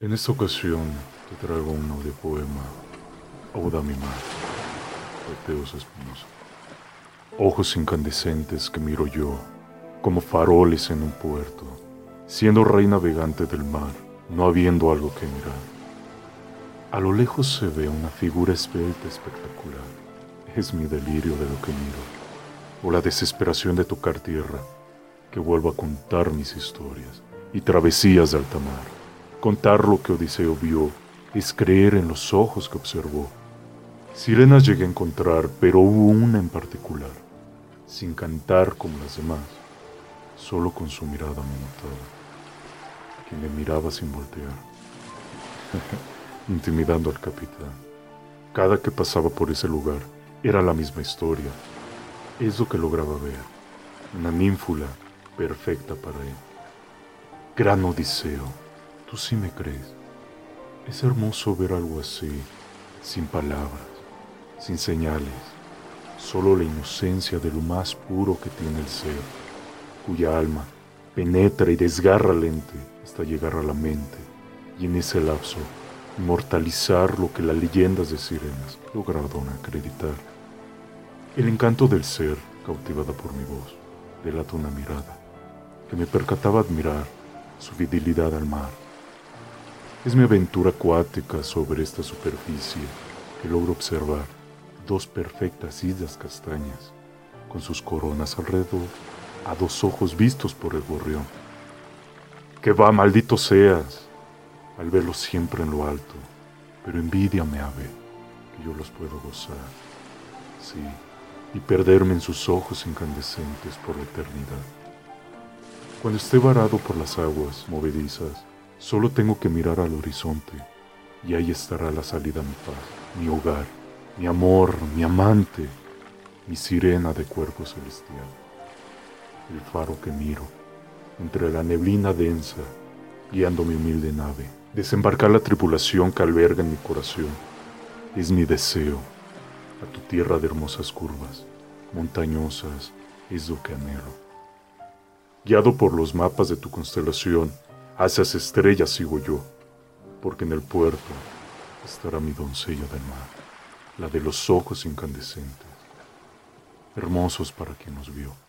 En esta ocasión te traigo un audio poema, Oda mi mar, de Teos Espinosa. Ojos incandescentes que miro yo, como faroles en un puerto, siendo rey navegante del mar, no habiendo algo que mirar. A lo lejos se ve una figura esbelta espectacular. Es mi delirio de lo que miro, o la desesperación de tocar tierra, que vuelvo a contar mis historias y travesías de alta mar Contar lo que Odiseo vio es creer en los ojos que observó. Sirenas llegué a encontrar, pero hubo una en particular, sin cantar como las demás, solo con su mirada montada, quien me miraba sin voltear, intimidando al capitán. Cada que pasaba por ese lugar era la misma historia. Es lo que lograba ver, una ninfula perfecta para él. Gran Odiseo Tú sí me crees. Es hermoso ver algo así, sin palabras, sin señales, solo la inocencia de lo más puro que tiene el ser, cuya alma penetra y desgarra lente hasta llegar a la mente, y en ese lapso inmortalizar lo que las leyendas de sirenas lograron acreditar. El encanto del ser, cautivada por mi voz, delata una mirada que me percataba admirar su fidelidad al mar es mi aventura acuática sobre esta superficie que logro observar dos perfectas islas castañas, con sus coronas alrededor, a dos ojos vistos por el gorrión. Que va, maldito seas, al verlos siempre en lo alto, pero envidiame, ave, que yo los puedo gozar, sí, y perderme en sus ojos incandescentes por la eternidad. Cuando esté varado por las aguas movedizas, Solo tengo que mirar al horizonte y ahí estará la salida a mi paz, mi hogar, mi amor, mi amante, mi sirena de cuerpo celestial. El faro que miro, entre la neblina densa, guiando mi humilde nave, desembarcar la tripulación que alberga en mi corazón, es mi deseo, a tu tierra de hermosas curvas, montañosas, es lo que anhelo. Guiado por los mapas de tu constelación, Hacia esas estrellas sigo yo, porque en el puerto estará mi doncella del mar, la de los ojos incandescentes, hermosos para quien nos vio.